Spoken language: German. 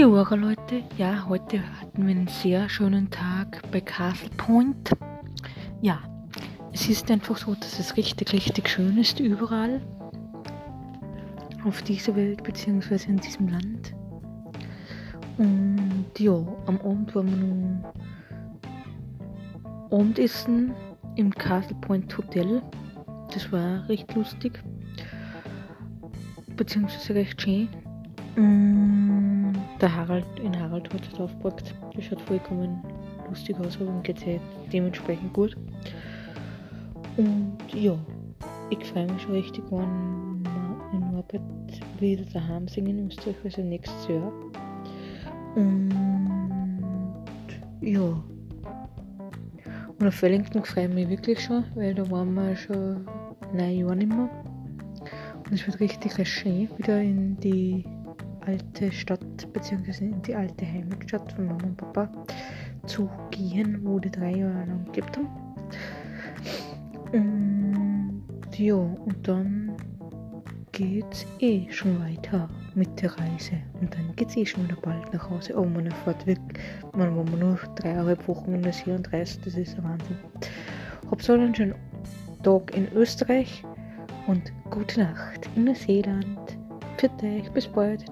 Jura Leute, ja, heute hatten wir einen sehr schönen Tag bei Castle Point. Ja, es ist einfach so, dass es richtig, richtig schön ist überall auf dieser Welt beziehungsweise in diesem Land. Und ja, am Abend waren wir noch Abendessen im Castle Point Hotel. Das war recht lustig, beziehungsweise recht schön. Mm, der Harald, in Harald hat es aufgepackt. Das schaut vollkommen lustig aus, ihm geht es dementsprechend gut. Und ja, ich freue mich schon richtig, wenn wir in Norbert wieder daheim singen in Österreich, also nächstes Jahr. Und ja. Und auf Wellington freue ich mich wirklich schon, weil da waren wir schon neun Jahre nicht mehr. Und es wird richtig schön, wieder in die alte Stadt, beziehungsweise in die alte Heimatstadt von Mama und Papa zu gehen, wo die drei Jahre lang gelebt haben. Und ja, und dann geht's eh schon weiter mit der Reise. Und dann geht's eh schon wieder bald nach Hause. Oh, man erfährt wirklich, man, man nur dreieinhalb Wochen in das hier und reist, das ist ein Wahnsinn. Habt so einen schönen Tag in Österreich und gute Nacht in Neuseeland. Für dich. Bis bald.